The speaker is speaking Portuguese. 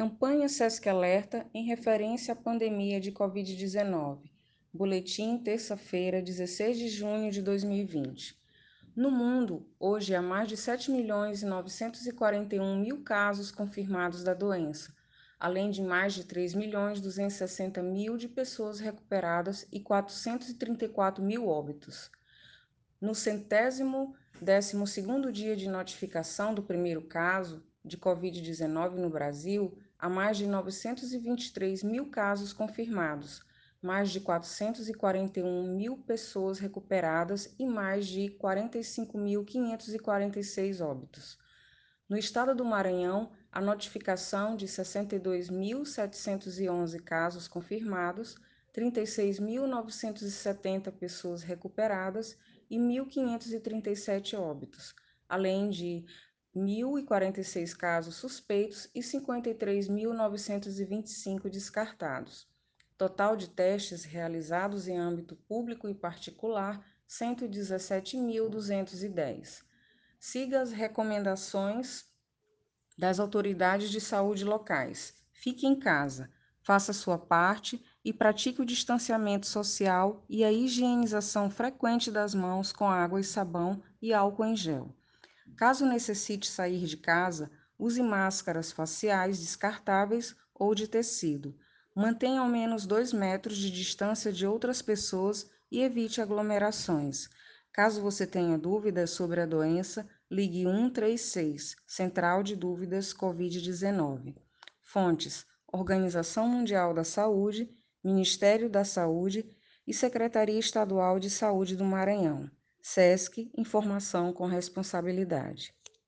Campanha SESC Alerta em referência à pandemia de Covid-19. Boletim, terça-feira, 16 de junho de 2020. No mundo, hoje há mais de 7 milhões e 941 mil casos confirmados da doença, além de mais de 3 milhões 260 mil de pessoas recuperadas e 434 mil óbitos. No centésimo décimo segundo dia de notificação do primeiro caso de Covid-19 no Brasil, há mais de 923 mil casos confirmados, mais de 441 mil pessoas recuperadas e mais de 45.546 óbitos. No estado do Maranhão, a notificação de 62.711 casos confirmados, 36.970 pessoas recuperadas e 1.537 óbitos, além de 1.046 casos suspeitos e 53.925 descartados. Total de testes realizados em âmbito público e particular, 117.210. Siga as recomendações das autoridades de saúde locais. Fique em casa, faça sua parte e pratique o distanciamento social e a higienização frequente das mãos com água e sabão e álcool em gel. Caso necessite sair de casa, use máscaras faciais descartáveis ou de tecido. Mantenha ao menos 2 metros de distância de outras pessoas e evite aglomerações. Caso você tenha dúvidas sobre a doença, ligue 136, Central de Dúvidas Covid-19. Fontes: Organização Mundial da Saúde, Ministério da Saúde e Secretaria Estadual de Saúde do Maranhão. SESC Informação com Responsabilidade.